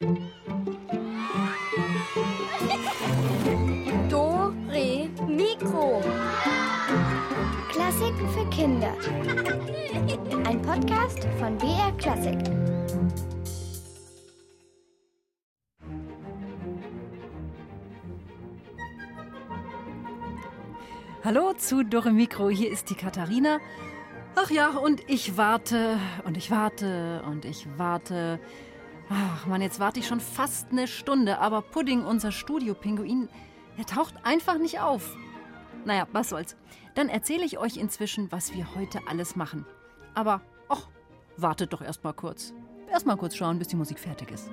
Do, Re, Mikro. Klassiken für Kinder. Ein Podcast von BR Klassik. Hallo zu Dore Mikro, hier ist die Katharina. Ach ja, und ich warte und ich warte und ich warte. Ach man, jetzt warte ich schon fast eine Stunde, aber Pudding, unser Studio-Pinguin, der taucht einfach nicht auf. Naja, was soll's. Dann erzähle ich euch inzwischen, was wir heute alles machen. Aber, ach, wartet doch erst mal kurz. Erst mal kurz schauen, bis die Musik fertig ist.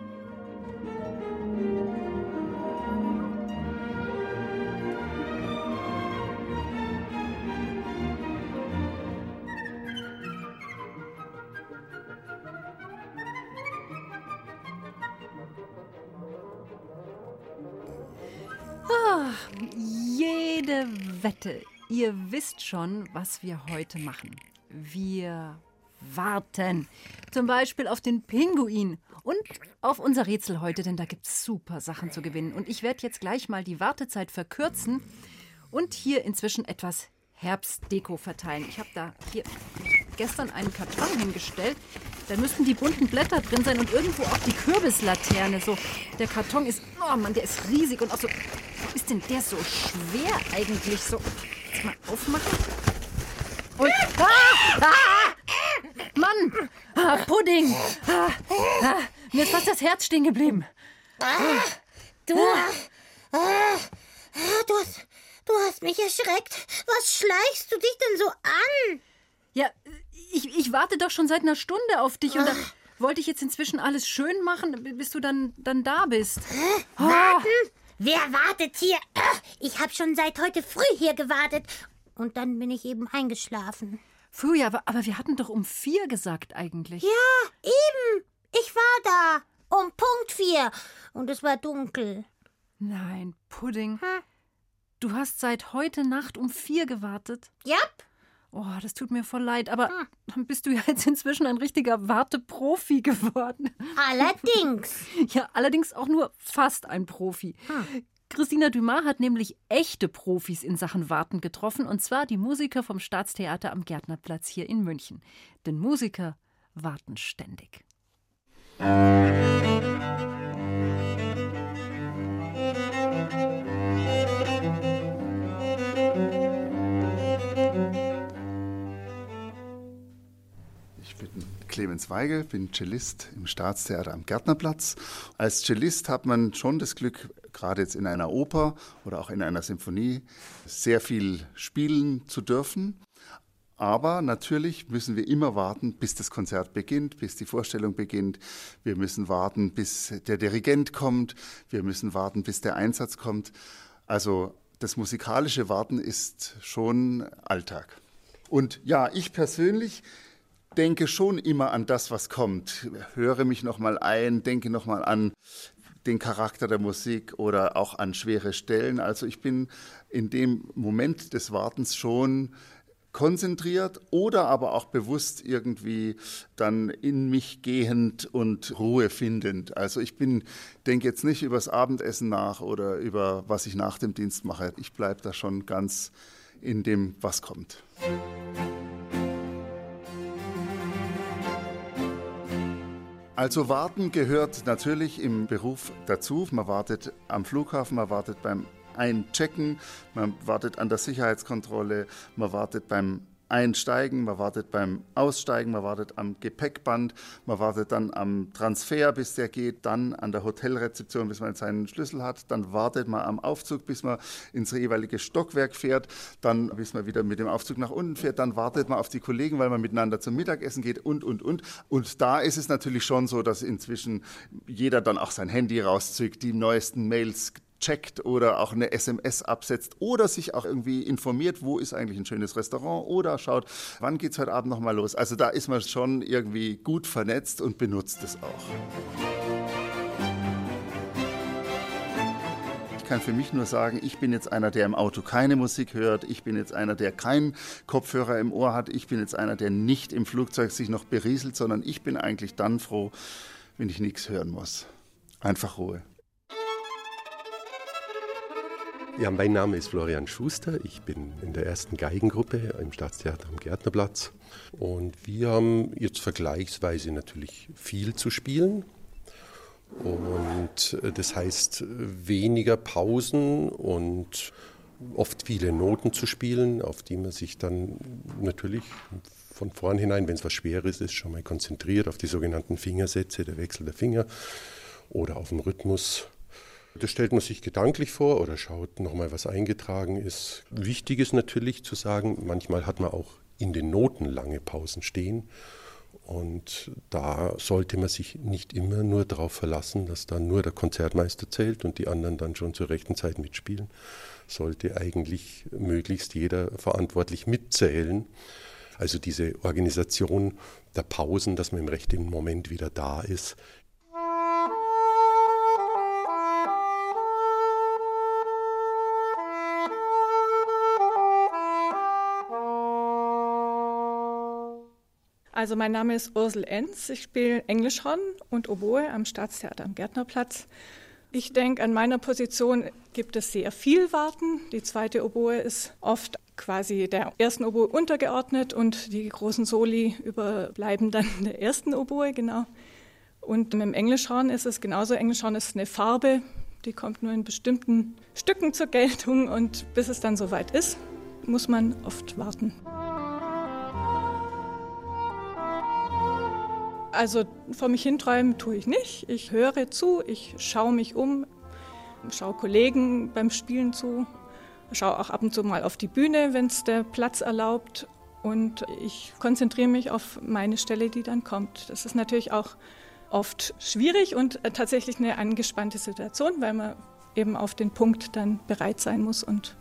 Jede Wette, ihr wisst schon, was wir heute machen. Wir warten. Zum Beispiel auf den Pinguin und auf unser Rätsel heute, denn da gibt es super Sachen zu gewinnen. Und ich werde jetzt gleich mal die Wartezeit verkürzen und hier inzwischen etwas Herbstdeko verteilen. Ich habe da hier gestern einen Karton hingestellt. Da müssten die bunten Blätter drin sein und irgendwo auch die Kürbislaterne. So, der Karton ist, oh Mann, der ist riesig und auch so, wo ist denn der so schwer eigentlich? So, jetzt mal aufmachen. Und, ah, ah, Mann, ah, Pudding. Ah, ah, mir ist fast das Herz stehen geblieben. Du, ah, du, hast, du hast mich erschreckt. Was schleichst du dich denn so an? Ja, ich, ich warte doch schon seit einer Stunde auf dich und da wollte ich jetzt inzwischen alles schön machen, bis du dann, dann da bist. Warten? Wer wartet hier? Ich habe schon seit heute früh hier gewartet. Und dann bin ich eben eingeschlafen. Früher, aber, aber wir hatten doch um vier gesagt eigentlich. Ja, eben. Ich war da. Um Punkt vier. Und es war dunkel. Nein, Pudding. Du hast seit heute Nacht um vier gewartet. Jap. Oh, das tut mir voll leid, aber dann bist du ja jetzt inzwischen ein richtiger Warteprofi geworden. Allerdings. Ja, allerdings auch nur fast ein Profi. Christina Dumas hat nämlich echte Profis in Sachen Warten getroffen, und zwar die Musiker vom Staatstheater am Gärtnerplatz hier in München. Denn Musiker warten ständig. Ich Clemens Weigel, bin Cellist im Staatstheater am Gärtnerplatz. Als Cellist hat man schon das Glück, gerade jetzt in einer Oper oder auch in einer Symphonie, sehr viel spielen zu dürfen. Aber natürlich müssen wir immer warten, bis das Konzert beginnt, bis die Vorstellung beginnt. Wir müssen warten, bis der Dirigent kommt. Wir müssen warten, bis der Einsatz kommt. Also das musikalische Warten ist schon Alltag. Und ja, ich persönlich denke schon immer an das, was kommt. Höre mich nochmal ein, denke nochmal an den Charakter der Musik oder auch an schwere Stellen. Also ich bin in dem Moment des Wartens schon konzentriert oder aber auch bewusst irgendwie dann in mich gehend und Ruhe findend. Also ich bin, denke jetzt nicht übers Abendessen nach oder über was ich nach dem Dienst mache. Ich bleibe da schon ganz in dem, was kommt. Also warten gehört natürlich im Beruf dazu. Man wartet am Flughafen, man wartet beim Einchecken, man wartet an der Sicherheitskontrolle, man wartet beim Einsteigen, man wartet beim Aussteigen, man wartet am Gepäckband, man wartet dann am Transfer, bis der geht, dann an der Hotelrezeption, bis man seinen Schlüssel hat, dann wartet man am Aufzug, bis man ins jeweilige Stockwerk fährt, dann bis man wieder mit dem Aufzug nach unten fährt, dann wartet man auf die Kollegen, weil man miteinander zum Mittagessen geht und, und, und. Und da ist es natürlich schon so, dass inzwischen jeder dann auch sein Handy rauszückt, die neuesten Mails checkt oder auch eine SMS absetzt oder sich auch irgendwie informiert, wo ist eigentlich ein schönes Restaurant oder schaut, wann geht's heute Abend nochmal los. Also da ist man schon irgendwie gut vernetzt und benutzt es auch. Ich kann für mich nur sagen, ich bin jetzt einer, der im Auto keine Musik hört. Ich bin jetzt einer, der keinen Kopfhörer im Ohr hat. Ich bin jetzt einer, der nicht im Flugzeug sich noch berieselt, sondern ich bin eigentlich dann froh, wenn ich nichts hören muss. Einfach Ruhe. Ja, mein Name ist Florian Schuster. Ich bin in der ersten Geigengruppe im Staatstheater am Gärtnerplatz. Und wir haben jetzt vergleichsweise natürlich viel zu spielen. Und äh, das heißt weniger Pausen und oft viele Noten zu spielen, auf die man sich dann natürlich von vornherein, wenn es was Schweres ist, schon mal konzentriert auf die sogenannten Fingersätze, der Wechsel der Finger oder auf den Rhythmus das stellt man sich gedanklich vor oder schaut nochmal, was eingetragen ist. Wichtig ist natürlich zu sagen, manchmal hat man auch in den Noten lange Pausen stehen. Und da sollte man sich nicht immer nur darauf verlassen, dass dann nur der Konzertmeister zählt und die anderen dann schon zur rechten Zeit mitspielen. Sollte eigentlich möglichst jeder verantwortlich mitzählen. Also diese Organisation der Pausen, dass man im rechten Moment wieder da ist, Also mein Name ist Ursel Enz. Ich spiele Englischhorn und Oboe am Staatstheater am Gärtnerplatz. Ich denke, an meiner Position gibt es sehr viel Warten. Die zweite Oboe ist oft quasi der ersten Oboe untergeordnet und die großen Soli überbleiben dann der ersten Oboe, genau. Und mit dem Englischhorn ist es genauso. Englischhorn ist eine Farbe, die kommt nur in bestimmten Stücken zur Geltung und bis es dann soweit ist, muss man oft warten. Also vor mich hinträumen tue ich nicht. Ich höre zu, ich schaue mich um, schaue Kollegen beim Spielen zu, schaue auch ab und zu mal auf die Bühne, wenn es der Platz erlaubt. Und ich konzentriere mich auf meine Stelle, die dann kommt. Das ist natürlich auch oft schwierig und tatsächlich eine angespannte Situation, weil man eben auf den Punkt dann bereit sein muss und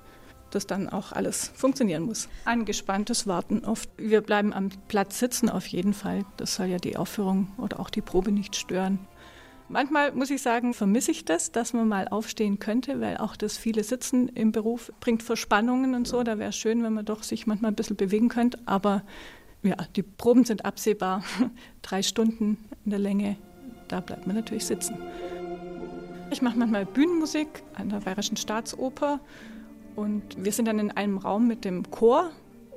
das dann auch alles funktionieren muss. Angespanntes Warten oft. Wir bleiben am Platz sitzen auf jeden Fall. Das soll ja die Aufführung oder auch die Probe nicht stören. Manchmal muss ich sagen, vermisse ich das, dass man mal aufstehen könnte, weil auch das viele Sitzen im Beruf bringt Verspannungen und so. Da wäre es schön, wenn man doch sich manchmal ein bisschen bewegen könnte. Aber ja, die Proben sind absehbar. Drei Stunden in der Länge, da bleibt man natürlich sitzen. Ich mache manchmal Bühnenmusik an der Bayerischen Staatsoper und wir sind dann in einem Raum mit dem Chor.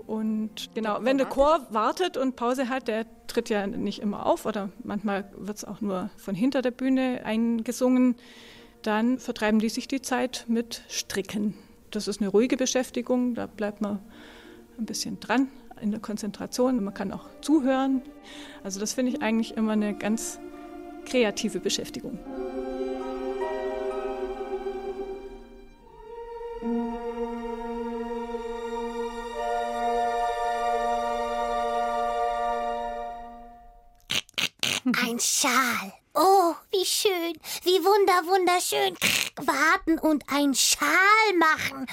Und genau, wenn der Chor wartet und Pause hat, der tritt ja nicht immer auf oder manchmal wird es auch nur von hinter der Bühne eingesungen, dann vertreiben die sich die Zeit mit Stricken. Das ist eine ruhige Beschäftigung, da bleibt man ein bisschen dran in der Konzentration. Man kann auch zuhören. Also das finde ich eigentlich immer eine ganz kreative Beschäftigung. Wie schön, wie wunder, wunderschön. Warten und ein Schal machen.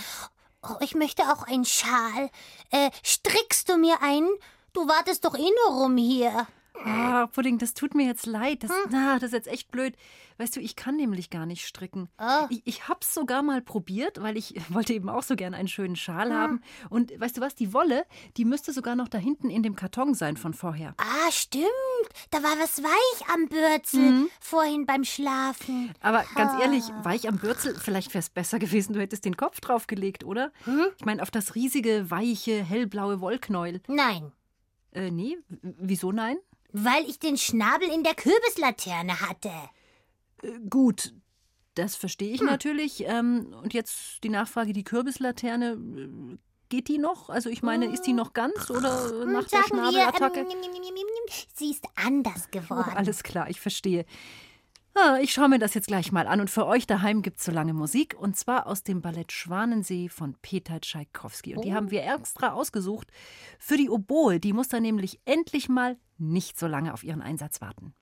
Oh, ich möchte auch einen Schal. Äh, strickst du mir einen? Du wartest doch eh nur rum hier. Ah, Pudding, das tut mir jetzt leid. Das, na, das ist jetzt echt blöd. Weißt du, ich kann nämlich gar nicht stricken. Oh. Ich, ich hab's sogar mal probiert, weil ich wollte eben auch so gern einen schönen Schal haben. Und weißt du was, die Wolle, die müsste sogar noch da hinten in dem Karton sein von vorher. Ah, stimmt. Da war was weich am Bürzel vorhin beim Schlafen. Aber ganz ehrlich, weich am Bürzel, vielleicht wäre es besser gewesen, du hättest den Kopf draufgelegt, oder? Ich meine, auf das riesige, weiche, hellblaue Wollknäuel. Nein, Äh, nee, wieso nein? Weil ich den Schnabel in der Kürbislaterne hatte. Äh, gut, das verstehe ich natürlich. Ähm, und jetzt die Nachfrage, die Kürbislaterne, äh, geht die noch? Also ich meine, ist die noch ganz oder nach der Sagen wir, Schnabelattacke? ähm, sie ist anders Oh, geworden. alles klar, ich verstehe. Ah, ich schaue mir das jetzt gleich mal an. Und für euch daheim gibt es so lange Musik. Und zwar aus dem Ballett Schwanensee von Peter Tschaikowski. Und die haben wir extra ausgesucht für die Oboe. Die muss dann nämlich endlich mal nicht so lange auf ihren Einsatz warten.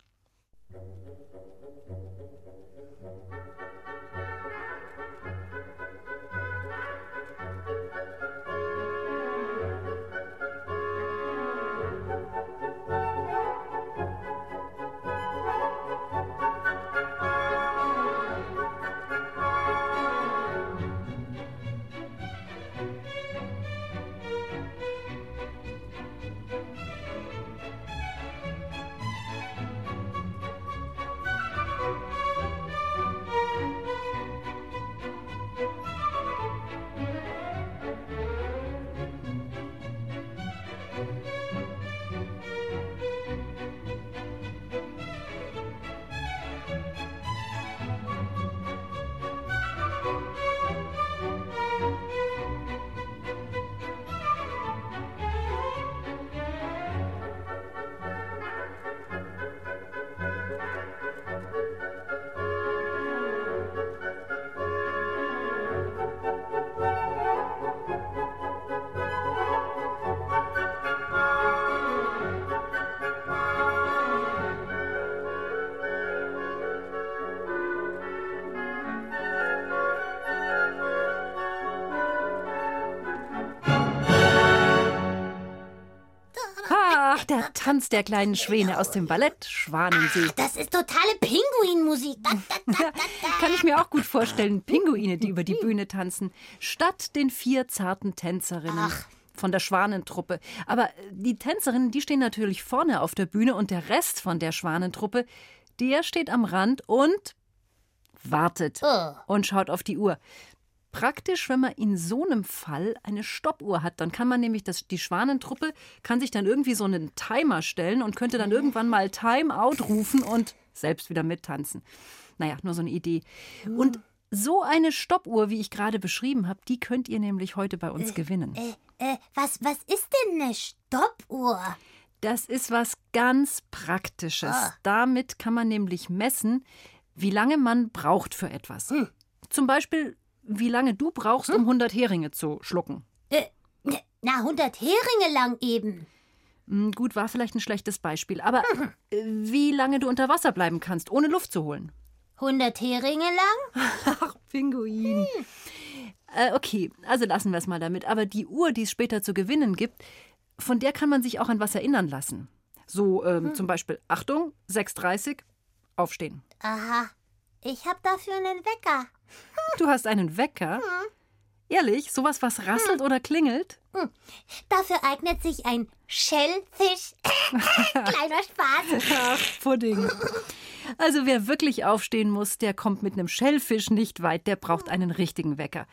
Tanz der kleinen Schwäne aus dem Ballett Schwanensee. Das ist totale Pinguinmusik. Da, da, da. Kann ich mir auch gut vorstellen. Pinguine, die über die Bühne tanzen. Statt den vier zarten Tänzerinnen. Von der Schwanentruppe. Aber die Tänzerinnen, die stehen natürlich vorne auf der Bühne und der Rest von der Schwanentruppe, der steht am Rand und wartet Oh. und schaut auf die Uhr. Praktisch, wenn man in so einem Fall eine Stoppuhr hat, dann kann man nämlich, das, die Schwanentruppe kann sich dann irgendwie so einen Timer stellen und könnte dann irgendwann mal Timeout rufen und selbst wieder mittanzen. Naja, nur so eine Idee. Und so eine Stoppuhr, wie ich gerade beschrieben habe, die könnt ihr nämlich heute bei uns gewinnen. Äh, was, was ist denn eine Stoppuhr? Das ist was ganz Praktisches. Ah. Damit kann man nämlich messen, wie lange man braucht für etwas. Hm. Zum Beispiel, wie lange du brauchst, um 100 Heringe zu schlucken. Äh, na, 100 Heringe lang eben. Hm, Gut, war vielleicht ein schlechtes Beispiel, aber äh, wie lange du unter Wasser bleiben kannst, ohne Luft zu holen. 100 Heringe lang? Ach, Pinguin. Äh, okay, also lassen wir es mal damit. Aber die Uhr, die es später zu gewinnen gibt, von der kann man sich auch an was erinnern lassen. So ähm, zum Beispiel, Achtung, 6.30 aufstehen. Aha. Ich hab dafür einen Wecker. Du hast einen Wecker? Ehrlich? Sowas, was rasselt oder klingelt? Dafür eignet sich ein Shellfish. Kleiner Spaß. Ach, Pudding. Also wer wirklich aufstehen muss, der kommt mit einem Schellfisch nicht weit, der braucht einen richtigen Wecker.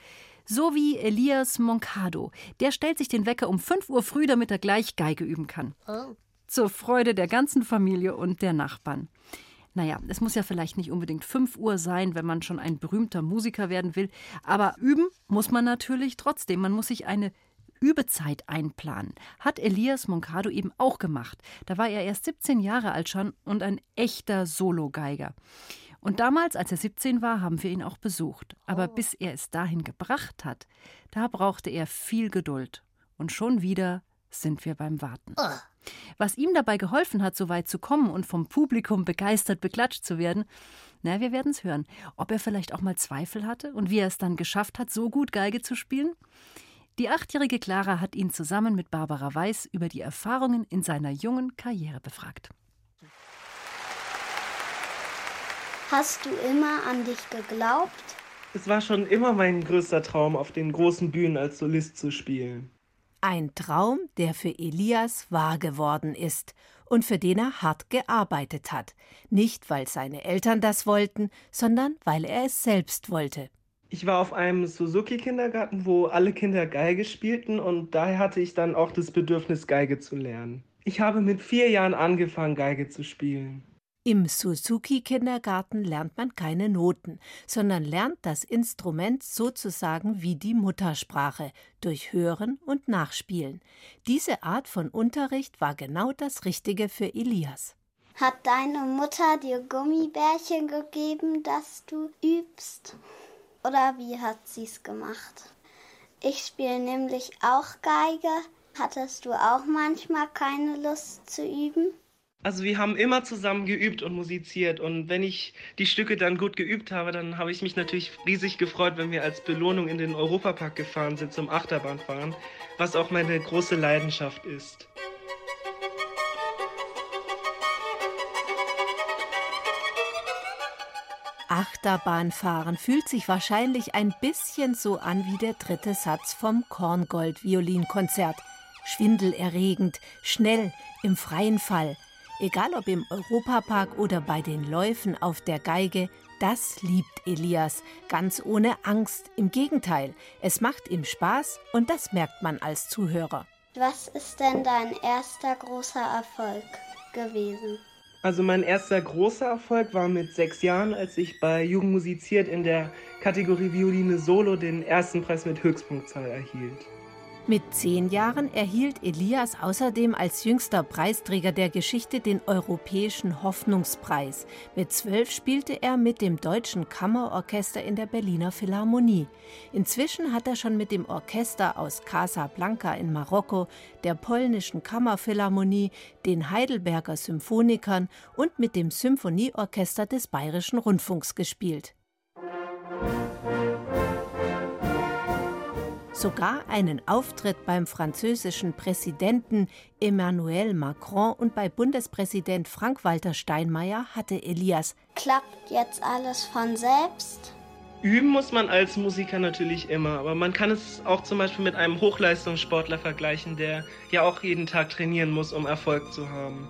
So wie Elias Moncado. Der stellt sich den Wecker um 5 Uhr früh, damit er gleich Geige üben kann. Oh. Zur Freude der ganzen Familie und der Nachbarn. Naja, es muss ja vielleicht nicht unbedingt 5 Uhr sein, wenn man schon ein berühmter Musiker werden will. Aber üben muss man natürlich trotzdem. Man muss sich eine Übezeit einplanen. Hat Elias Moncado eben auch gemacht. Da war er erst 17 Jahre alt schon und ein echter Sologeiger. Und damals, als er 17 war, haben wir ihn auch besucht. Aber bis er es dahin gebracht hat, da brauchte er viel Geduld. Und schon wieder sind wir beim Warten. Was ihm dabei geholfen hat, so weit zu kommen und vom Publikum begeistert beklatscht zu werden, na, wir werden es hören. Ob er vielleicht auch mal Zweifel hatte und wie er es dann geschafft hat, so gut Geige zu spielen? Die achtjährige Clara hat ihn zusammen mit Barbara Weiß über die Erfahrungen in seiner jungen Karriere befragt. Hast du immer an dich geglaubt? Es war schon immer mein größter Traum, auf den großen Bühnen als Solist zu spielen. Ein Traum, der für Elias wahr geworden ist und für den er hart gearbeitet hat. Nicht, weil seine Eltern das wollten, sondern weil er es selbst wollte. Ich war auf einem Suzuki-Kindergarten, wo alle Kinder Geige spielten und daher hatte ich dann auch das Bedürfnis, Geige zu lernen. Ich habe mit vier Jahren angefangen, Geige zu spielen. Im Suzuki-Kindergarten lernt man keine Noten, sondern lernt das Instrument sozusagen wie die Muttersprache, durch Hören und Nachspielen. Diese Art von Unterricht war genau das Richtige für Elias. Hat deine Mutter dir Gummibärchen gegeben, dass du übst? Oder wie hat sie's gemacht? Ich spiele nämlich auch Geige. Hattest du auch manchmal keine Lust zu üben? Also wir haben immer zusammen geübt und musiziert und wenn ich die Stücke dann gut geübt habe, dann habe ich mich natürlich riesig gefreut, wenn wir als Belohnung in den Europapark gefahren sind zum Achterbahnfahren, was auch meine große Leidenschaft ist. Achterbahnfahren fühlt sich wahrscheinlich ein bisschen so an wie der dritte Satz vom Korngold-Violinkonzert. Schwindelerregend, schnell, im freien Fall. Egal ob im Europapark oder bei den Läufen auf der Geige, das liebt Elias, ganz ohne Angst. Im Gegenteil, es macht ihm Spaß und das merkt man als Zuhörer. Was ist denn dein erster großer Erfolg gewesen? Also mein erster großer Erfolg war mit sechs Jahren, als ich bei Jugend musiziert in der Kategorie Violine Solo den ersten Preis mit Höchstpunktzahl erhielt. Mit zehn Jahren erhielt Elias außerdem als jüngster Preisträger der Geschichte den Europäischen Hoffnungspreis. Mit zwölf spielte er mit dem Deutschen Kammerorchester in der Berliner Philharmonie. Inzwischen hat er schon mit dem Orchester aus Casablanca in Marokko, der polnischen Kammerphilharmonie, den Heidelberger Symphonikern und mit dem Symphonieorchester des Bayerischen Rundfunks gespielt. Sogar einen Auftritt beim französischen Präsidenten Emmanuel Macron und bei Bundespräsident Frank-Walter Steinmeier hatte Elias. Klappt jetzt alles von selbst? Üben muss man als Musiker natürlich immer, aber man kann es auch zum Beispiel mit einem Hochleistungssportler vergleichen, der ja auch jeden Tag trainieren muss, um Erfolg zu haben.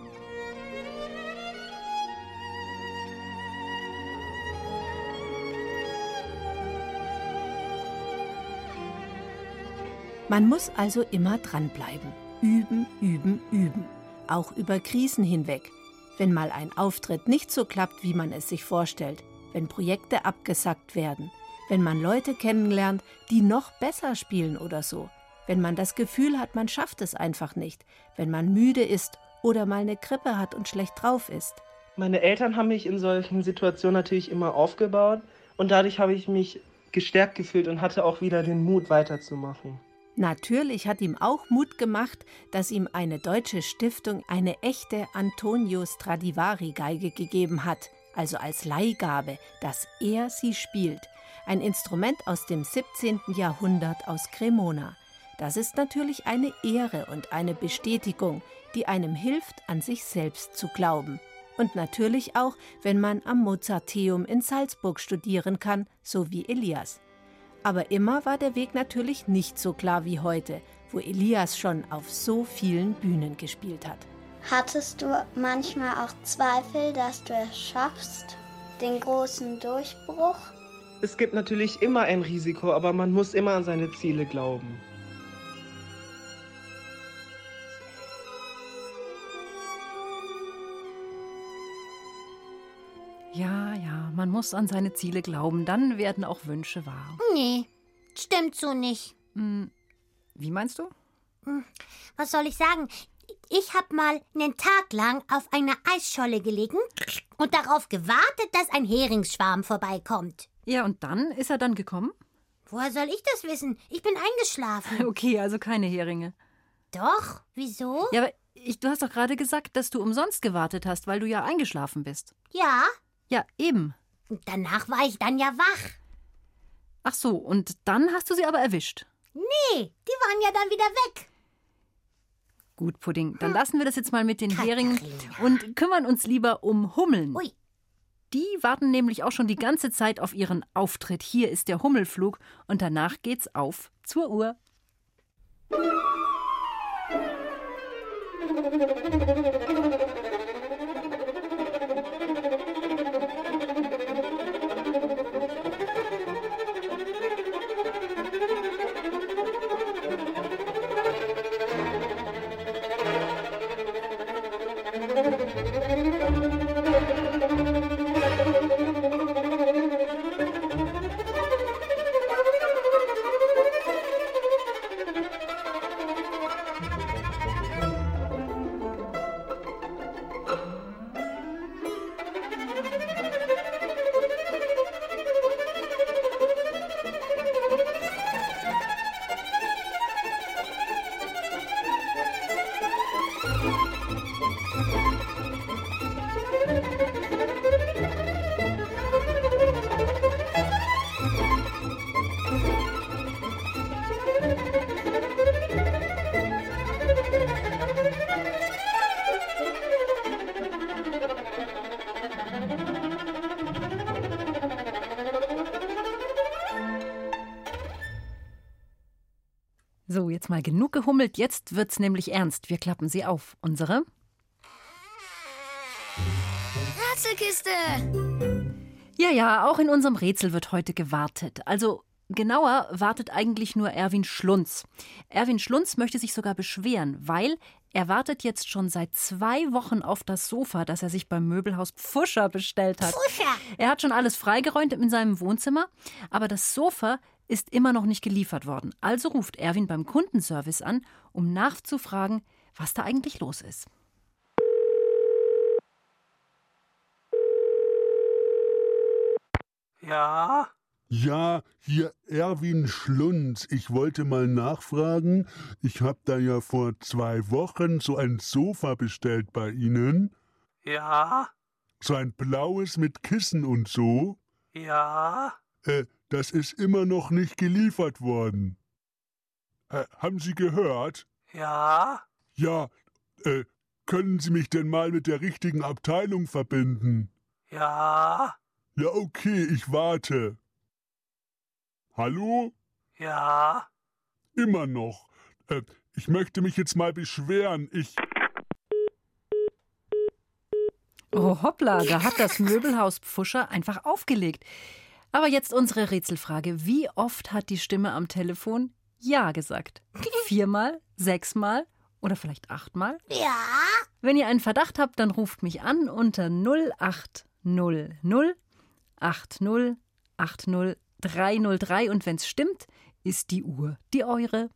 Man muss also immer dranbleiben. Üben, üben, üben. Auch über Krisen hinweg. Wenn mal ein Auftritt nicht so klappt, wie man es sich vorstellt, wenn Projekte abgesackt werden, wenn man Leute kennenlernt, die noch besser spielen oder so, wenn man das Gefühl hat, man schafft es einfach nicht, wenn man müde ist oder mal eine Grippe hat und schlecht drauf ist. Meine Eltern haben mich in solchen Situationen natürlich immer aufgebaut und dadurch habe ich mich gestärkt gefühlt und hatte auch wieder den Mut weiterzumachen. Natürlich hat ihm auch Mut gemacht, dass ihm eine deutsche Stiftung eine echte Antonio Stradivari Geige gegeben hat, also als Leihgabe, dass er sie spielt. Ein Instrument aus dem 17. Jahrhundert aus Cremona. Das ist natürlich eine Ehre und eine Bestätigung, die einem hilft, an sich selbst zu glauben. Und natürlich auch, wenn man am Mozarteum in Salzburg studieren kann, so wie Elias. Aber immer war der Weg natürlich nicht so klar wie heute, wo Elias schon auf so vielen Bühnen gespielt hat. Hattest du manchmal auch Zweifel, dass du es schaffst, den großen Durchbruch? Es gibt natürlich immer ein Risiko, aber man muss immer an seine Ziele glauben. Man muss an seine Ziele glauben, dann werden auch Wünsche wahr. Nee, stimmt so nicht. Hm, wie meinst du? Hm, was soll ich sagen? Ich habe mal einen Tag lang auf einer Eisscholle gelegen und darauf gewartet, dass ein Heringsschwarm vorbeikommt. Ja, und dann ist er dann gekommen? Woher soll ich das wissen? Ich bin eingeschlafen. Okay, also keine Heringe. Doch, wieso? Ja, aber ich, du hast doch gerade gesagt, dass du umsonst gewartet hast, weil du ja eingeschlafen bist. Ja. Ja, eben. Und danach war ich dann ja wach. Ach so, und dann hast du sie aber erwischt. Nee, die waren ja dann wieder weg. Gut, Pudding, dann lassen wir das jetzt mal mit den Heringen und kümmern uns lieber um Hummeln. Ui. Die warten nämlich auch schon die ganze Zeit auf ihren Auftritt. Hier ist der Hummelflug und danach geht's auf zur Uhr. So, jetzt mal genug gehummelt. Jetzt wird's nämlich ernst. Wir klappen sie auf. Unsere Rätselkiste! Ja, ja, auch in unserem Rätsel wird heute gewartet. Also genauer wartet eigentlich nur Erwin Schlunz. Erwin Schlunz möchte sich sogar beschweren, weil er wartet jetzt schon seit zwei Wochen auf das Sofa, das er sich beim Möbelhaus Pfuscher bestellt hat. Pfuscher! Er hat schon alles freigeräumt in seinem Wohnzimmer, aber das Sofa ist immer noch nicht geliefert worden. Also ruft Erwin beim Kundenservice an, um nachzufragen, was da eigentlich los ist. Ja? Ja, hier Erwin Schlunz. Ich wollte mal nachfragen. Ich habe da ja vor zwei Wochen so ein Sofa bestellt bei Ihnen. Ja? So ein blaues mit Kissen und so. Ja? Äh, das ist immer noch nicht geliefert worden. Äh, haben Sie gehört? Ja? Ja, äh, können Sie mich denn mal mit der richtigen Abteilung verbinden? Ja? Ja, okay, ich warte. Hallo? Ja? Immer noch. Äh, ich möchte mich jetzt mal beschweren. Ich. Oh hoppla, da hat das Möbelhaus Pfuscher einfach aufgelegt. Aber jetzt unsere Rätselfrage. Wie oft hat die Stimme am Telefon Ja gesagt? Viermal? Sechsmal? Oder vielleicht achtmal? Ja? Wenn ihr einen Verdacht habt, dann ruft mich an unter 0800 80 80 303 und wenn's stimmt, ist die Uhr die eure.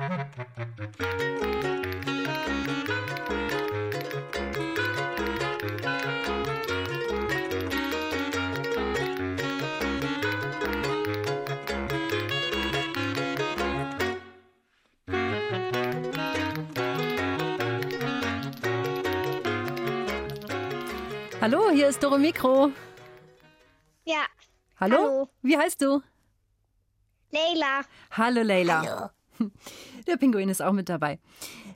Hallo, hier ist Doro Mikro. Ja, Hallo? Hallo. Wie heißt du? Leila. Hallo, Leila. Hallo. Der Pinguin ist auch mit dabei.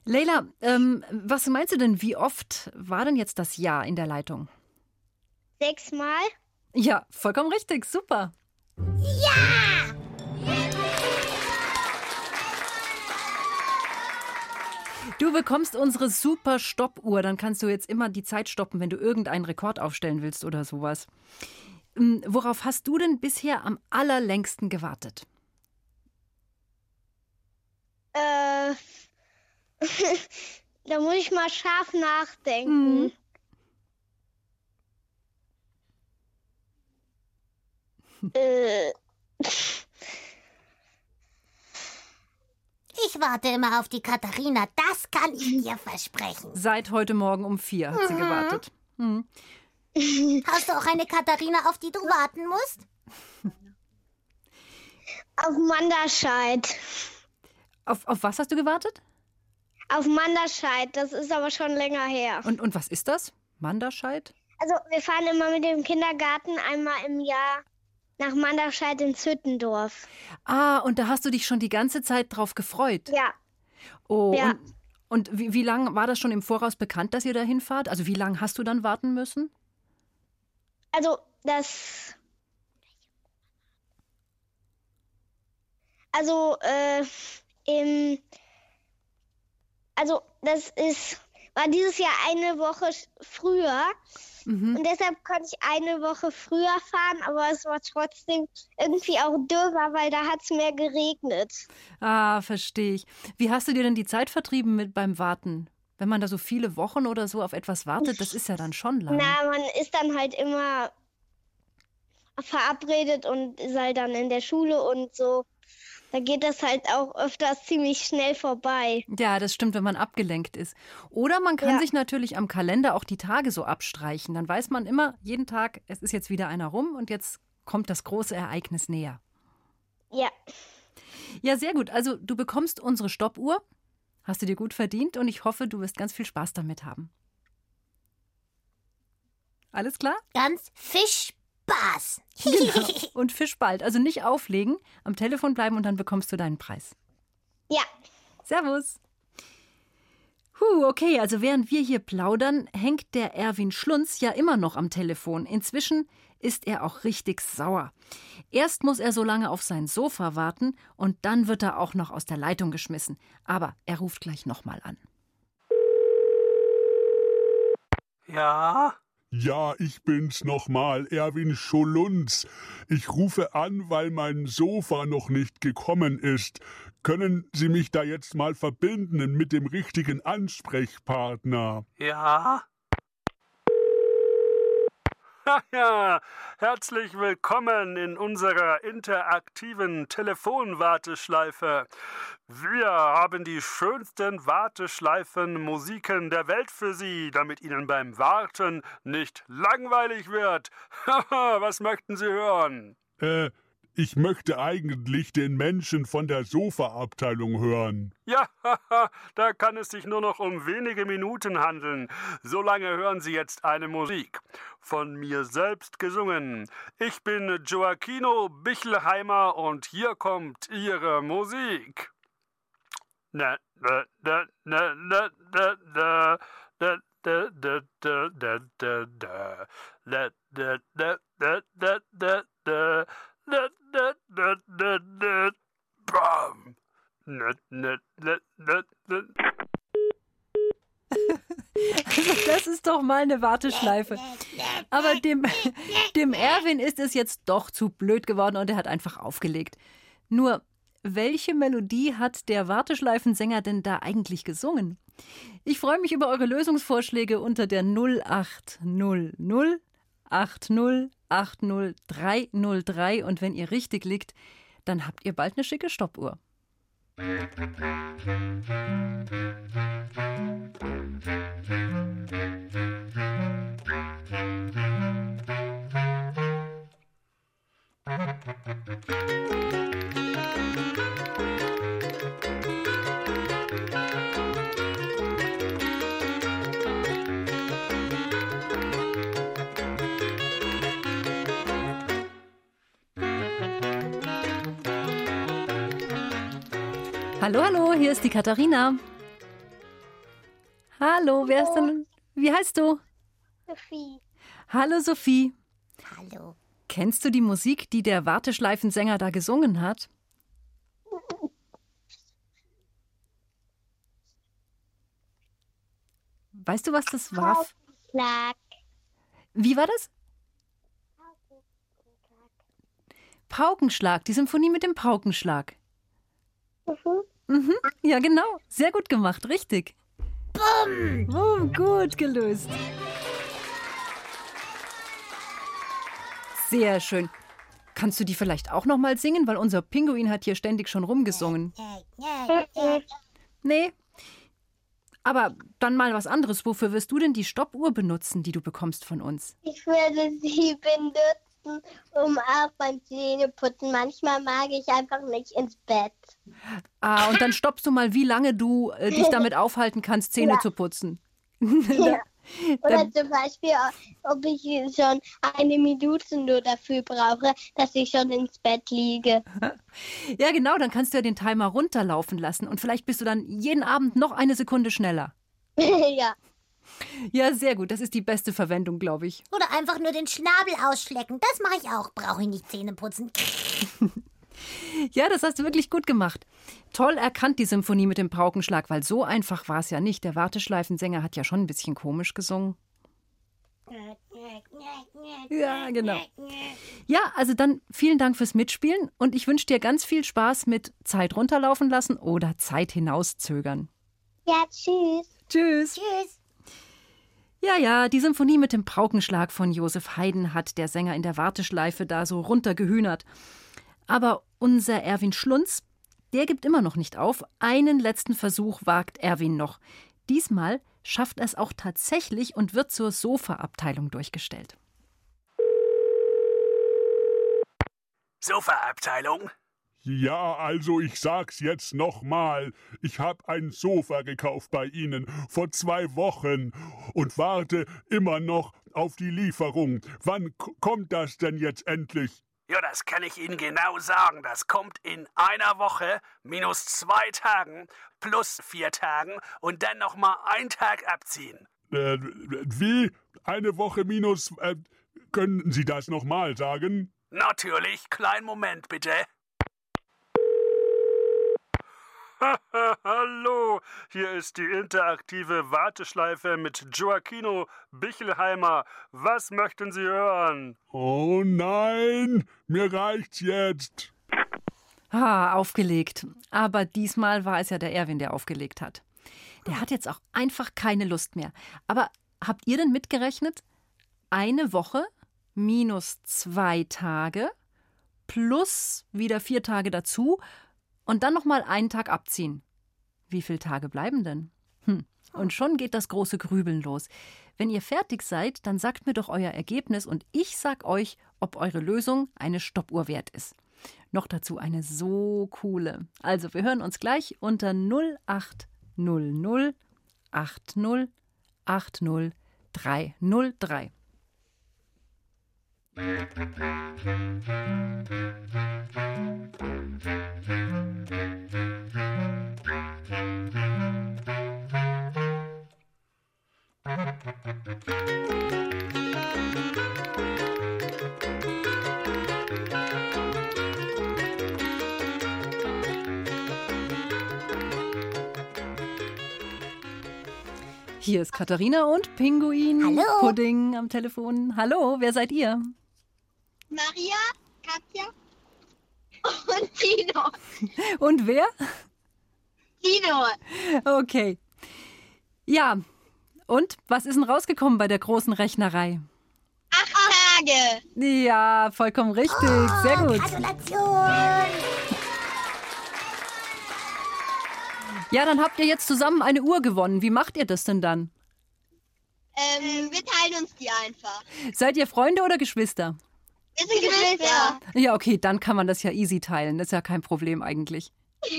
Leila, ähm, was meinst du denn, wie oft war denn jetzt das Ja in der Leitung? Sechsmal? Ja, vollkommen richtig, super. Du bekommst unsere super Stoppuhr. Dann kannst du jetzt immer die Zeit stoppen, wenn du irgendeinen Rekord aufstellen willst oder sowas. Ähm, Worauf hast du denn bisher am allerlängsten gewartet? Äh, da muss ich mal scharf nachdenken. Mhm. Äh, Ich warte immer auf die Katharina, das kann ich dir versprechen. Seit heute Morgen um vier hat sie gewartet. Hm. Hast du auch eine Katharina, auf die du warten musst? auf Manderscheid. Auf, auf was hast du gewartet? Auf Manderscheid, das ist aber schon länger her. Und, und was ist das? Manderscheid? Also, wir fahren immer mit dem Kindergarten einmal im Jahr nach Manderscheid ins Hüttendorf. Ah, und da hast du dich schon die ganze Zeit drauf gefreut. Ja, Oh, Ja. und, und wie, wie lange war das schon im Voraus bekannt, dass ihr da hinfahrt? Also wie lange hast du dann warten müssen? also das. Also, äh, im. Also, das ist. War dieses Jahr eine Woche früher. Mhm. Und deshalb konnte ich eine Woche früher fahren, aber es war trotzdem irgendwie auch dürrer, weil da hat es mehr geregnet. Ah, verstehe ich. Wie hast du dir denn die Zeit vertrieben mit beim Warten? Wenn man da so viele Wochen oder so auf etwas wartet, das ist ja dann schon lang. Na, man ist dann halt immer verabredet und ist halt dann in der Schule und so. Da geht das halt auch öfters ziemlich schnell vorbei. Ja, das stimmt, wenn man abgelenkt ist. Oder man kann Ja. sich natürlich am Kalender auch die Tage so abstreichen. Dann weiß man immer, jeden Tag, es ist jetzt wieder einer rum und jetzt kommt das große Ereignis näher. Ja, Ja, sehr gut. Also du bekommst unsere Stoppuhr. Hast du dir gut verdient und ich hoffe, du wirst ganz viel Spaß damit haben. Alles klar? Ganz Fischspaß. Genau. Und Fisch bald. Also nicht auflegen, am Telefon bleiben und dann bekommst du deinen Preis. ja. Servus. Huh, okay, also während wir hier plaudern, hängt der Erwin Schlunz ja immer noch am Telefon. Inzwischen ist er auch richtig sauer. Erst muss er so lange auf sein Sofa warten und dann wird er auch noch aus der Leitung geschmissen. Aber er ruft gleich nochmal an. Ja? Ja, ich bin's nochmal, Erwin Scholunz. Ich rufe an, weil mein Sofa noch nicht gekommen ist. Können Sie mich da jetzt mal verbinden mit dem richtigen Ansprechpartner? Ja? Herzlich willkommen in unserer interaktiven Telefonwarteschleife. Wir haben die schönsten Warteschleifen-Musiken der Welt für Sie, damit Ihnen beim Warten nicht langweilig wird. Was möchten Sie hören? Äh, Ich möchte eigentlich den Menschen von der Sofaabteilung hören. Ja, da kann es sich nur noch um wenige Minuten handeln. Solange hören Sie jetzt eine Musik. Von mir selbst gesungen. Ich bin Joaquino Bichelheimer und hier kommt Ihre Musik. Na, na, na, na, na, na, na, na, da, da, da, da, da, da. Da, da, da, da, da, da, da. Das ist doch mal eine Warteschleife. Aber dem, dem Erwin ist es jetzt doch zu blöd geworden und er hat einfach aufgelegt. Nur, welche Melodie hat der Warteschleifensänger denn da eigentlich gesungen? Ich freue mich über eure Lösungsvorschläge unter der 0800 80 80 303 und wenn ihr richtig liegt, dann habt ihr bald eine schicke Stoppuhr. Hallo, hallo, hier ist die Katharina. Hallo, wer ist denn? Wie heißt du? Sophie. Hallo, Sophie. Hallo. Kennst du die Musik, die der Warteschleifensänger da gesungen hat? Weißt du, was das war? Schlag. Wie war das? Paukenschlag, die Symphonie mit dem Paukenschlag. Mhm, ja, genau. Sehr gut gemacht, richtig. Bumm! Oh, gut gelöst. Sehr schön. Kannst du die vielleicht auch noch mal singen, weil unser Pinguin hat hier ständig schon rumgesungen. Nee. Aber dann mal was anderes. Wofür wirst du denn die Stoppuhr benutzen, die du bekommst von uns? Ich würde sie benutzen, um auch beim Zähneputzen. Manchmal mag ich einfach nicht ins Bett. Ah, und dann stoppst du mal, wie lange du äh, dich damit aufhalten kannst, Zähne Ja. zu putzen. Ja. Oder zum Beispiel, ob ich schon eine Minute nur dafür brauche, dass ich schon ins Bett liege. Ja, genau, dann kannst du ja den Timer runterlaufen lassen und vielleicht bist du dann jeden Abend noch eine Sekunde schneller. ja. Ja, sehr gut. Das ist die beste Verwendung, glaube ich. Oder einfach nur den Schnabel ausschlecken. Das mache ich auch. Brauche ich nicht Zähne putzen. Ja, das hast du wirklich gut gemacht. Toll erkannt die Symphonie mit dem Paukenschlag, weil so einfach war es ja nicht. Der Warteschleifensänger hat ja schon ein bisschen komisch gesungen. Ja, genau. Ja, also dann vielen Dank fürs Mitspielen und ich wünsche dir ganz viel Spaß mit Zeit runterlaufen lassen oder Zeit hinauszögern. Ja, tschüss. Tschüss. Tschüss. Ja, ja, die Symphonie mit dem Paukenschlag von Josef Haydn hat der Sänger in der Warteschleife da so runtergehühnert. Aber unser Erwin Schlunz, der gibt immer noch nicht auf. Einen letzten Versuch wagt Erwin noch. Diesmal schafft er es auch tatsächlich und wird zur Sofa-Abteilung durchgestellt. Sofa-Abteilung? Ja, also ich sag's jetzt nochmal. Ich hab ein Sofa gekauft bei Ihnen vor zwei Wochen und warte immer noch auf die Lieferung. Wann kommt das denn jetzt endlich? Ja, das kann ich Ihnen genau sagen. Das kommt in einer Woche minus zwei Tagen plus vier Tagen und dann noch mal einen Tag abziehen. Äh, wie? Eine Woche minus. Äh, können Sie das nochmal sagen? Natürlich, kleinen Moment bitte. Hallo, hier ist die interaktive Warteschleife mit Joaquino Bichelheimer. Was möchten Sie hören? Oh nein, mir reicht's jetzt. Ah, aufgelegt. Aber diesmal war es ja der Erwin, der aufgelegt hat. Der hat jetzt auch einfach keine Lust mehr. Aber habt ihr denn mitgerechnet? Eine Woche minus zwei Tage plus wieder vier Tage dazu und dann noch mal einen Tag abziehen. Wie viele Tage bleiben denn? Hm. Und schon geht das große Grübeln los. Wenn ihr fertig seid, dann sagt mir doch euer Ergebnis und ich sag euch, ob eure Lösung eine Stoppuhr wert ist. Noch dazu eine so coole. Also, wir hören uns gleich unter 0800 80 80 303. Hier ist Katharina und Pinguin. Hallo. Pudding am Telefon. Hallo, wer seid ihr? Maria, Katja und Tino. Und wer? Tino. Okay. Ja, und was ist denn rausgekommen bei der großen Rechnerei? Acht Tage. Ja, vollkommen richtig. Sehr gut. Gratulation! Ja, dann habt ihr jetzt zusammen eine Uhr gewonnen. Wie macht ihr das denn dann? Ähm, wir teilen uns die einfach. Seid ihr Freunde oder Geschwister? Wir sind Geschwister. Ja, okay, dann kann man das ja easy teilen. Das ist ja kein Problem eigentlich.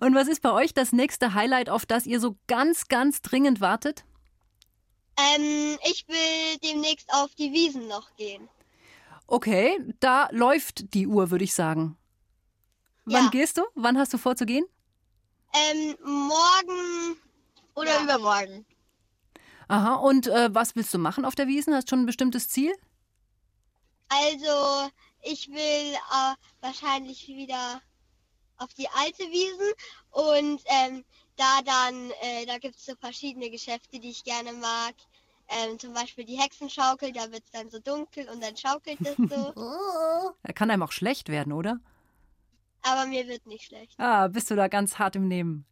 Und was ist bei euch das nächste Highlight, auf das ihr so ganz, ganz dringend wartet? Ähm, ich will demnächst auf die Wiesen noch gehen. Okay, da läuft die Uhr, würde ich sagen. Wann Ja. gehst du? Wann hast du vor zu gehen? Ähm, morgen oder übermorgen. Aha, und äh, was willst du machen auf der Wiesen? Hast du schon ein bestimmtes Ziel? Also, ich will äh, wahrscheinlich wieder auf die alte Wiesen und ähm, da dann, äh, da gibt es so verschiedene Geschäfte, die ich gerne mag. Ähm, zum Beispiel die Hexenschaukel, da wird es dann so dunkel und dann schaukelt es so. Oh, Er kann einem auch schlecht werden, oder? Aber mir wird nicht schlecht. Ah, bist du da ganz hart im Nehmen.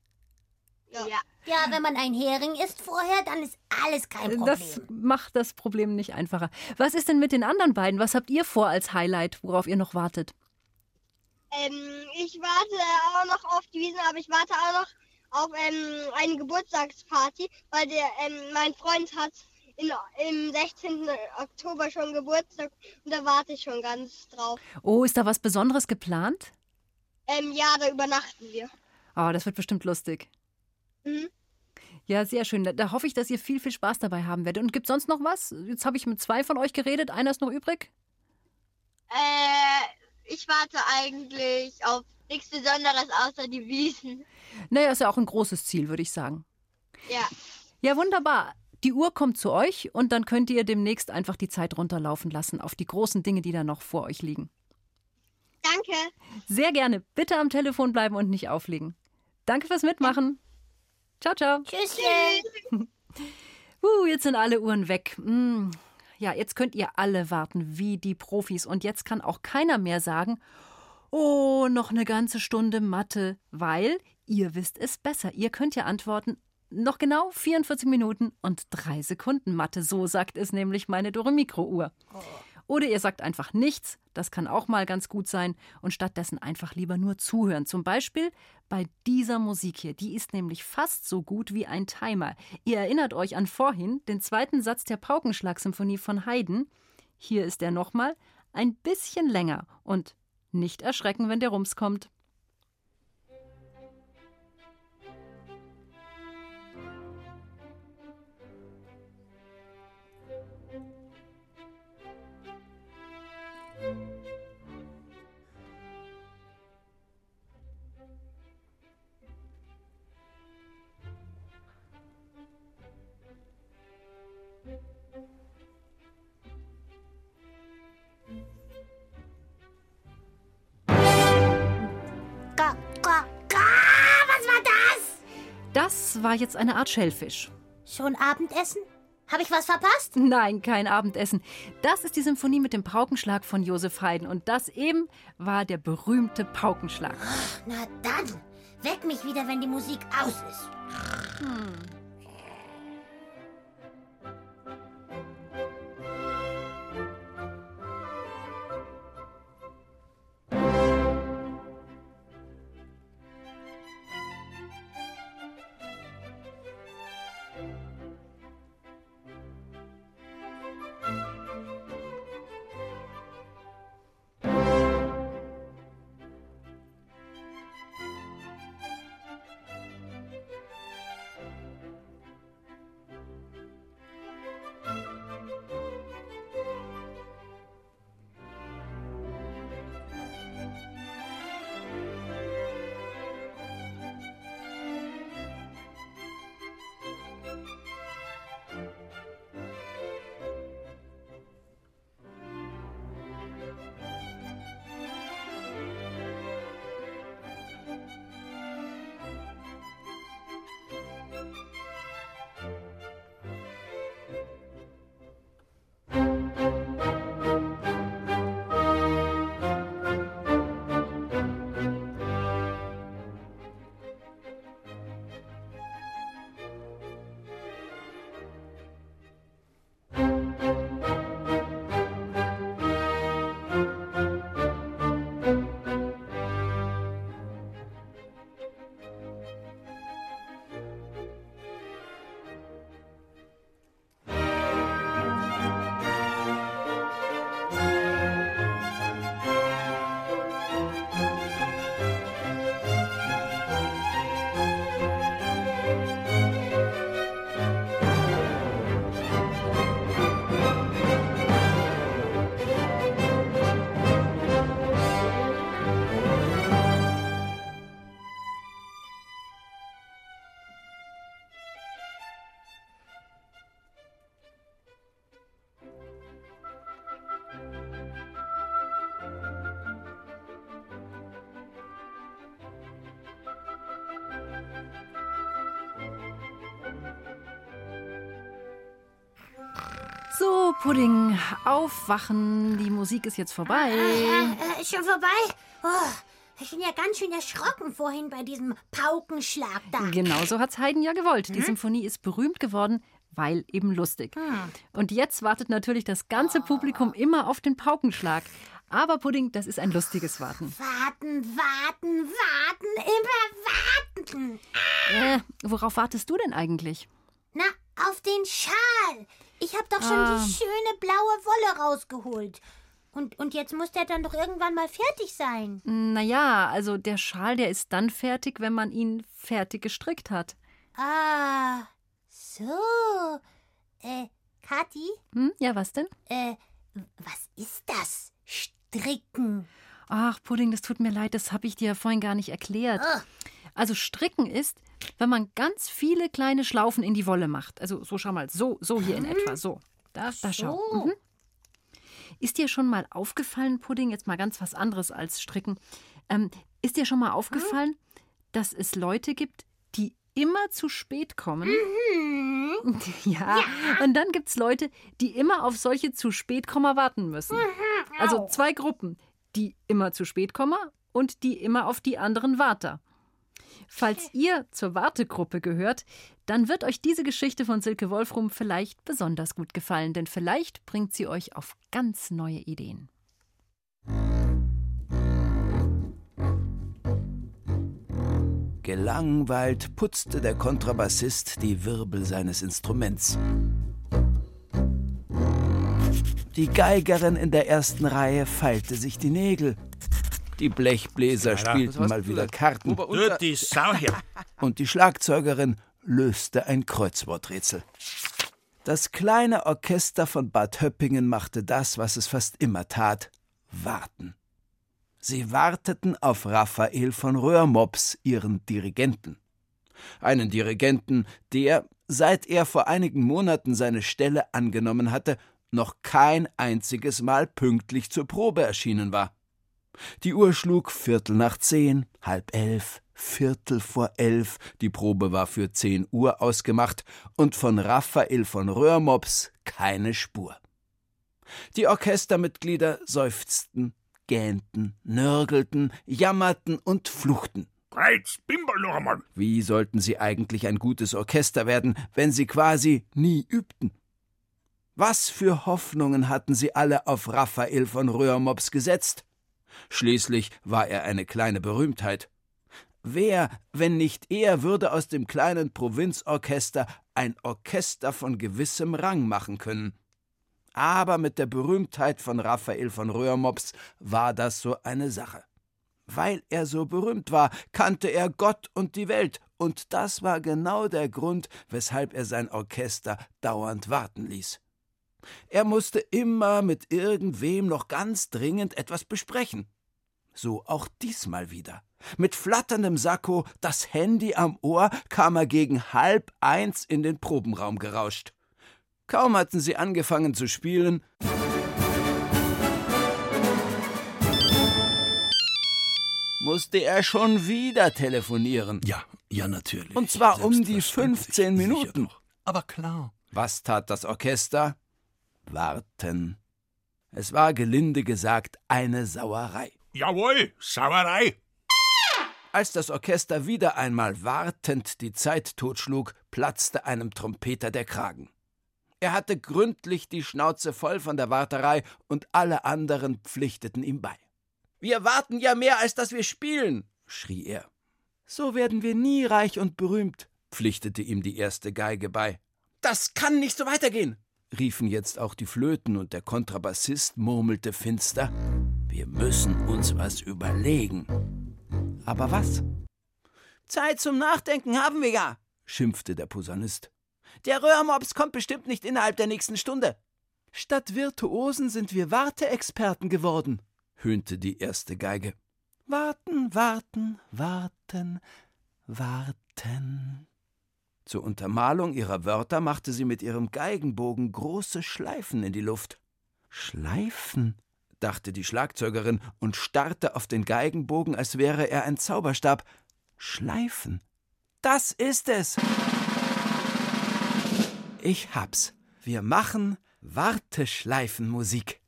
Ja. ja, wenn man ein Hering isst vorher, dann ist alles kein Problem. Das macht das Problem nicht einfacher. Was ist denn mit den anderen beiden? Was habt ihr vor als Highlight, worauf ihr noch wartet? Ähm, ich warte auch noch auf die Wiesen, aber ich warte auch noch auf ähm, eine Geburtstagsparty, weil der, ähm, mein Freund hat in, im 16. Oktober schon Geburtstag und da warte ich schon ganz drauf. Oh, ist da was Besonderes geplant? Ähm, ja, da übernachten wir. Oh, das wird bestimmt lustig. Mhm. Ja, sehr schön. Da, da hoffe ich, dass ihr viel, viel Spaß dabei haben werdet. Und gibt es sonst noch was? Jetzt habe ich mit zwei von euch geredet. Einer ist noch übrig. Äh, ich warte eigentlich auf nichts Besonderes außer die Wiesen. Naja, ist ja auch ein großes Ziel, würde ich sagen. Ja. Ja, wunderbar. Die Uhr kommt zu euch und dann könnt ihr demnächst einfach die Zeit runterlaufen lassen auf die großen Dinge, die da noch vor euch liegen. Danke. Sehr gerne. Bitte am Telefon bleiben und nicht auflegen. Danke fürs Mitmachen. Ciao, ciao. Tschüsschen. Uh, jetzt sind alle Uhren weg. Mm. Ja, jetzt könnt ihr alle warten wie die Profis. Und jetzt kann auch keiner mehr sagen, oh, noch eine ganze Stunde Mathe, weil ihr wisst es besser. Ihr könnt ja antworten, noch genau 44 Minuten und drei Sekunden Mathe. So sagt es nämlich meine Dore-Mikro-Uhr. Oder ihr sagt einfach nichts, das kann auch mal ganz gut sein, und stattdessen einfach lieber nur zuhören. Zum Beispiel bei dieser Musik hier. Die ist nämlich fast so gut wie ein Timer. Ihr erinnert euch an vorhin, den zweiten Satz der Paukenschlag-Symphonie von Haydn. Hier ist er nochmal ein bisschen länger und nicht erschrecken, wenn der Rums kommt. Das war jetzt eine Art Schellfisch. Schon Abendessen? Habe ich was verpasst? Nein, kein Abendessen. Das ist die Symphonie mit dem Paukenschlag von Josef Haydn. Und das eben war der berühmte Paukenschlag. Na dann, weck mich wieder, wenn die Musik aus ist. So, Pudding, aufwachen. Die Musik ist jetzt vorbei. Äh, äh, schon vorbei? Oh, ich bin ja ganz schön erschrocken vorhin bei diesem Paukenschlag da. Genauso hat's Haydn ja gewollt. Die Symphonie ist berühmt geworden, weil eben lustig. Und jetzt wartet natürlich das ganze Publikum immer auf den Paukenschlag. Aber Pudding, das ist ein lustiges Warten. Warten, warten, warten, immer warten. Äh, worauf wartest du denn eigentlich? Na, auf den Schal. Ich hab doch schon Ah. die schöne blaue Wolle rausgeholt. Und, und jetzt muss der dann doch irgendwann mal fertig sein. Naja, also der Schal, der ist dann fertig, wenn man ihn fertig gestrickt hat. Ah, so. Äh, Kathi, Hm? Ja, was denn? äh, was ist das? Stricken. Ach, Pudding, das tut mir leid, das habe ich dir vorhin gar nicht erklärt. Ah. Also Stricken ist, wenn man ganz viele kleine Schlaufen in die Wolle macht. Also so schau mal, so, so hier in etwa, so. Da, da schau. So. Mhm. Ist dir schon mal aufgefallen, Pudding, jetzt mal ganz was anderes als Stricken, ähm, ist dir schon mal aufgefallen, dass es Leute gibt, die immer zu spät kommen? Mhm. Ja, und dann gibt es Leute, die immer auf solche zu spät Komma warten müssen. Also zwei Gruppen, die immer zu spät kommen und die immer auf die anderen warten. Falls ihr zur Wartegruppe gehört, dann wird euch diese Geschichte von Silke Wolfrum vielleicht besonders gut gefallen, denn vielleicht bringt sie euch auf ganz neue Ideen. Gelangweilt putzte der Kontrabassist die Wirbel seines Instruments. Die Geigerin in der ersten Reihe feilte sich die Nägel. Die Blechbläser spielten mal wieder Karten. Du, die Sau hier. Und die Schlagzeugerin löste ein Kreuzworträtsel. Das kleine Orchester von Bad Höppingen machte das, was es fast immer tat: warten. Sie warteten auf Raphael von Röhrmops, ihren Dirigenten. Einen Dirigenten, der, seit er vor einigen Monaten seine Stelle angenommen hatte, noch kein einziges Mal pünktlich zur Probe erschienen war. Die Uhr schlug Viertel nach zehn, halb elf, Viertel vor elf, die Probe war für zehn Uhr ausgemacht und von Raphael von Röhrmops keine Spur. Die Orchestermitglieder seufzten, gähnten, nörgelten, jammerten und fluchten. Noch einmal. Wie sollten sie eigentlich ein gutes Orchester werden, wenn sie quasi nie übten? Was für Hoffnungen hatten sie alle auf Raphael von Röhrmops gesetzt? Schließlich war er eine kleine Berühmtheit. Wer, wenn nicht er, würde aus dem kleinen Provinzorchester ein Orchester von gewissem Rang machen können? Aber mit der Berühmtheit von Raphael von Röhrmops war das so eine Sache. Weil er so berühmt war, kannte er Gott und die Welt, und das war genau der Grund, weshalb er sein Orchester dauernd warten ließ. Er musste immer mit irgendwem noch ganz dringend etwas besprechen. So auch diesmal wieder. Mit flatterndem Sakko, das Handy am Ohr, kam er gegen halb eins in den Probenraum gerauscht. Kaum hatten sie angefangen zu spielen, musste er schon wieder telefonieren. Ja, ja, natürlich. Und zwar um die 15 Minuten. Aber klar. Was tat das Orchester? Warten. Es war gelinde gesagt eine Sauerei. Jawohl, Sauerei. Als das Orchester wieder einmal wartend die Zeit totschlug, platzte einem Trompeter der Kragen. Er hatte gründlich die Schnauze voll von der Warterei und alle anderen pflichteten ihm bei. Wir warten ja mehr, als dass wir spielen, schrie er. So werden wir nie reich und berühmt, pflichtete ihm die erste Geige bei. Das kann nicht so weitergehen, riefen jetzt auch die Flöten und der Kontrabassist murmelte finster. Wir müssen uns was überlegen. Aber was? Zeit zum Nachdenken haben wir ja, schimpfte der Posaunist. Der Röhrmops kommt bestimmt nicht innerhalb der nächsten Stunde. Statt Virtuosen sind wir Warteexperten geworden, höhnte die erste Geige. Warten, warten, warten, warten. Zur Untermalung ihrer Wörter machte sie mit ihrem Geigenbogen große Schleifen in die Luft. Schleifen? dachte die Schlagzeugerin und starrte auf den Geigenbogen, als wäre er ein Zauberstab. Schleifen. Das ist es. Ich hab's. Wir machen Warteschleifenmusik.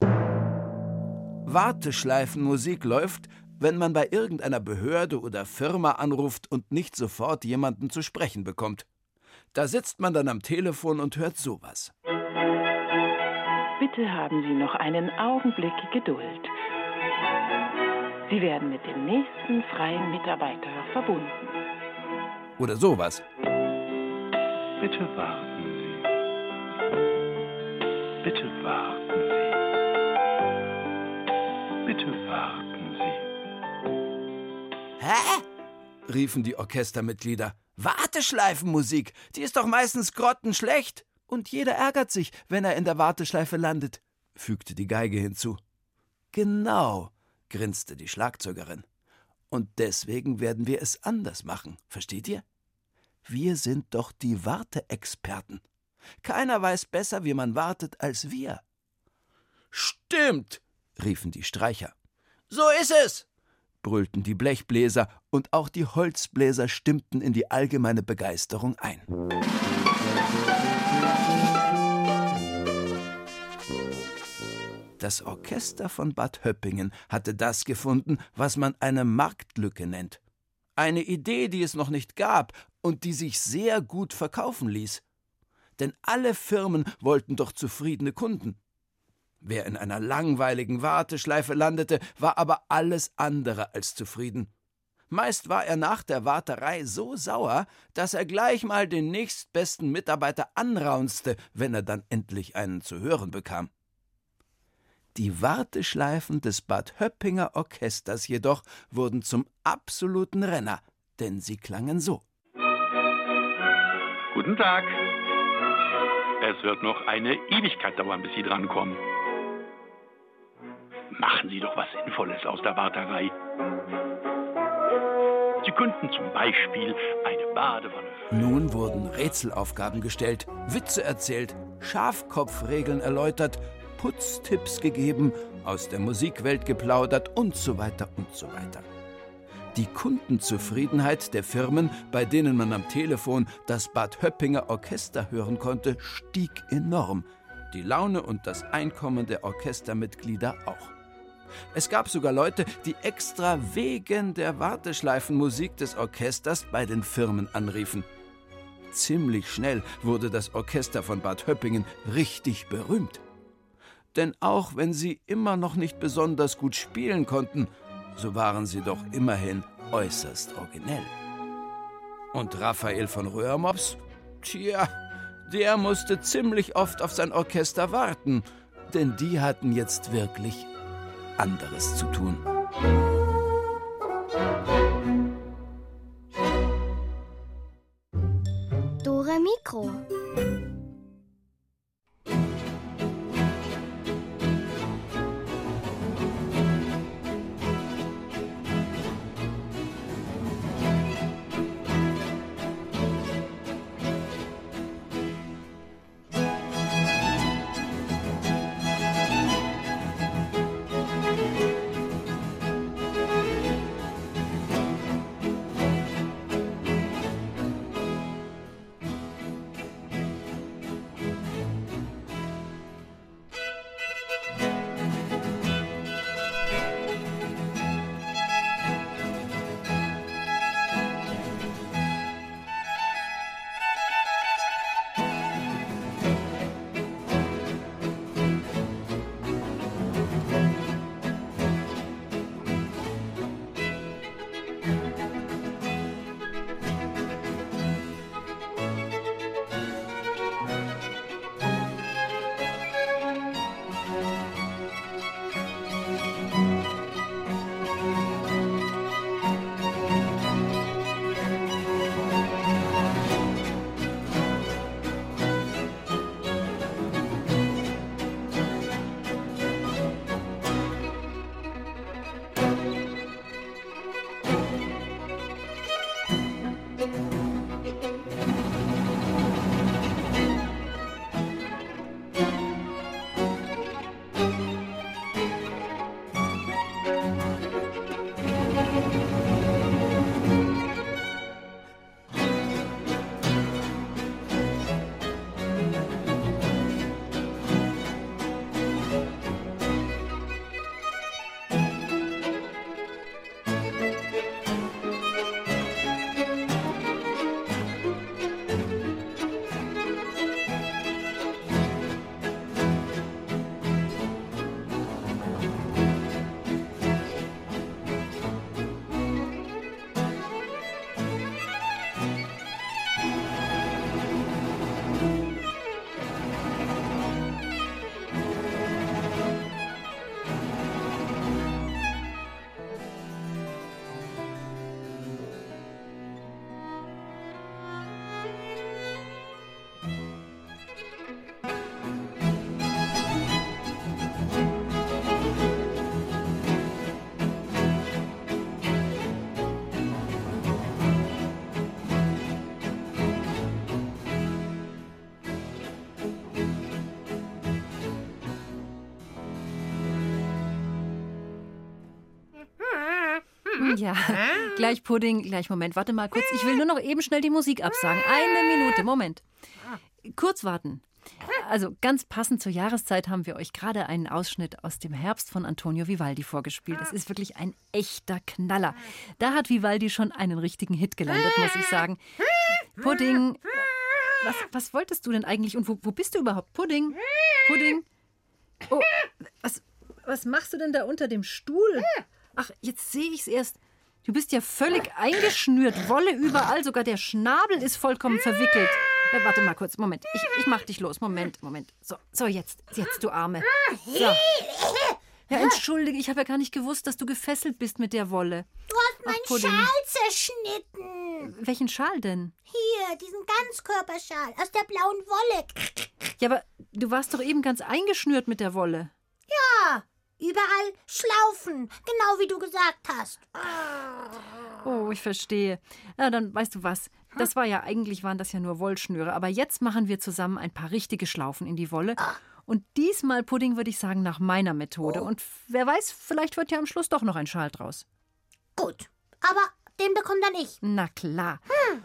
Warteschleifenmusik läuft, wenn man bei irgendeiner Behörde oder Firma anruft und nicht sofort jemanden zu sprechen bekommt. Da sitzt man dann am Telefon und hört sowas. Bitte haben Sie noch einen Augenblick Geduld. Sie werden mit dem nächsten freien Mitarbeiter verbunden. Oder sowas. Bitte warten Sie. Bitte warten Sie. Bitte warten Sie. Hä? riefen die Orchestermitglieder. Warteschleifenmusik, die ist doch meistens grottenschlecht. Und jeder ärgert sich, wenn er in der Warteschleife landet, fügte die Geige hinzu. Genau, grinste die Schlagzeugerin. Und deswegen werden wir es anders machen, versteht ihr? Wir sind doch die Warteexperten. Keiner weiß besser, wie man wartet, als wir. Stimmt, riefen die Streicher. So ist es, brüllten die Blechbläser, und auch die Holzbläser stimmten in die allgemeine Begeisterung ein. Das Orchester von Bad Höppingen hatte das gefunden, was man eine Marktlücke nennt. Eine Idee, die es noch nicht gab und die sich sehr gut verkaufen ließ. Denn alle Firmen wollten doch zufriedene Kunden. Wer in einer langweiligen Warteschleife landete, war aber alles andere als zufrieden. Meist war er nach der Warterei so sauer, dass er gleich mal den nächstbesten Mitarbeiter anraunzte, wenn er dann endlich einen zu hören bekam. Die Warteschleifen des Bad Höppinger Orchesters jedoch wurden zum absoluten Renner, denn sie klangen so. Guten Tag. Es wird noch eine Ewigkeit dauern, bis Sie drankommen. Machen Sie doch was Sinnvolles aus der Warterei. Sie könnten zum Beispiel eine Badewanne. Nun wurden Rätselaufgaben gestellt, Witze erzählt, Schafkopfregeln erläutert, Putztipps gegeben, aus der Musikwelt geplaudert und so weiter und so weiter. Die Kundenzufriedenheit der Firmen, bei denen man am Telefon das Bad Höppinger Orchester hören konnte, stieg enorm. Die Laune und das Einkommen der Orchestermitglieder auch. Es gab sogar Leute, die extra wegen der Warteschleifenmusik des Orchesters bei den Firmen anriefen. Ziemlich schnell wurde das Orchester von Bad Höppingen richtig berühmt. Denn auch wenn sie immer noch nicht besonders gut spielen konnten, so waren sie doch immerhin äußerst originell. Und Raphael von Röhrmops? Tja, der musste ziemlich oft auf sein Orchester warten, denn die hatten jetzt wirklich anderes zu tun. Dore Mikro. Ja, gleich Pudding, gleich Moment. Warte mal kurz. Ich will nur noch eben schnell die Musik absagen. Eine Minute, Moment. Kurz warten. Also ganz passend zur Jahreszeit haben wir euch gerade einen Ausschnitt aus dem Herbst von Antonio Vivaldi vorgespielt. Das ist wirklich ein echter Knaller. Da hat Vivaldi schon einen richtigen Hit gelandet, muss ich sagen. Pudding. Was, was wolltest du denn eigentlich und wo, wo bist du überhaupt? Pudding? Pudding? Oh, was, was machst du denn da unter dem Stuhl? Ach, jetzt sehe ich es erst. Du bist ja völlig eingeschnürt, Wolle überall, sogar der Schnabel ist vollkommen verwickelt. Äh, warte mal kurz, Moment. Ich, ich mach dich los. Moment, Moment. So, so jetzt, jetzt, du Arme. So. Ja, entschuldige, ich habe ja gar nicht gewusst, dass du gefesselt bist mit der Wolle. Du hast meinen Pudding. Schal zerschnitten. Welchen Schal denn? Hier, diesen Ganzkörperschal aus der blauen Wolle. Ja, aber du warst doch eben ganz eingeschnürt mit der Wolle. Ja, überall Schlaufen, genau wie du gesagt hast. Oh, ich verstehe. Ja, dann weißt du was. Das war ja, eigentlich waren das ja nur Wollschnüre. Aber jetzt machen wir zusammen ein paar richtige Schlaufen in die Wolle. Und diesmal Pudding würde ich sagen nach meiner Methode. Und wer weiß, vielleicht wird ja am Schluss doch noch ein Schal draus. Gut, aber den bekomme dann ich. Na klar.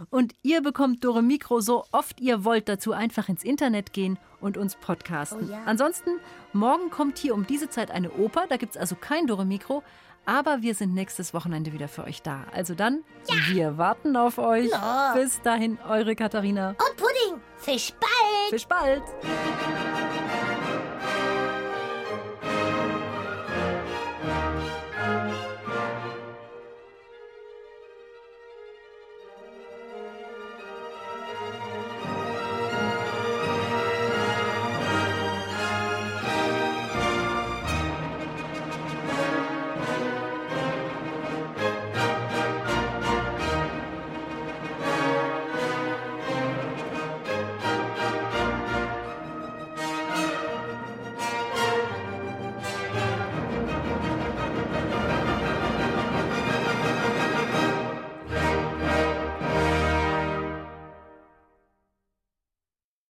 Und ihr bekommt Dore Mikro so oft ihr wollt dazu einfach ins Internet gehen und uns podcasten. Oh ja. Ansonsten, morgen kommt hier um diese Zeit eine Oper, da gibt es also kein Dore Mikro. Aber wir sind nächstes Wochenende wieder für euch da. Also dann, wir warten auf euch. Ja. Bis dahin, eure Katharina. Und Pudding, Fisch bald. Fisch bald.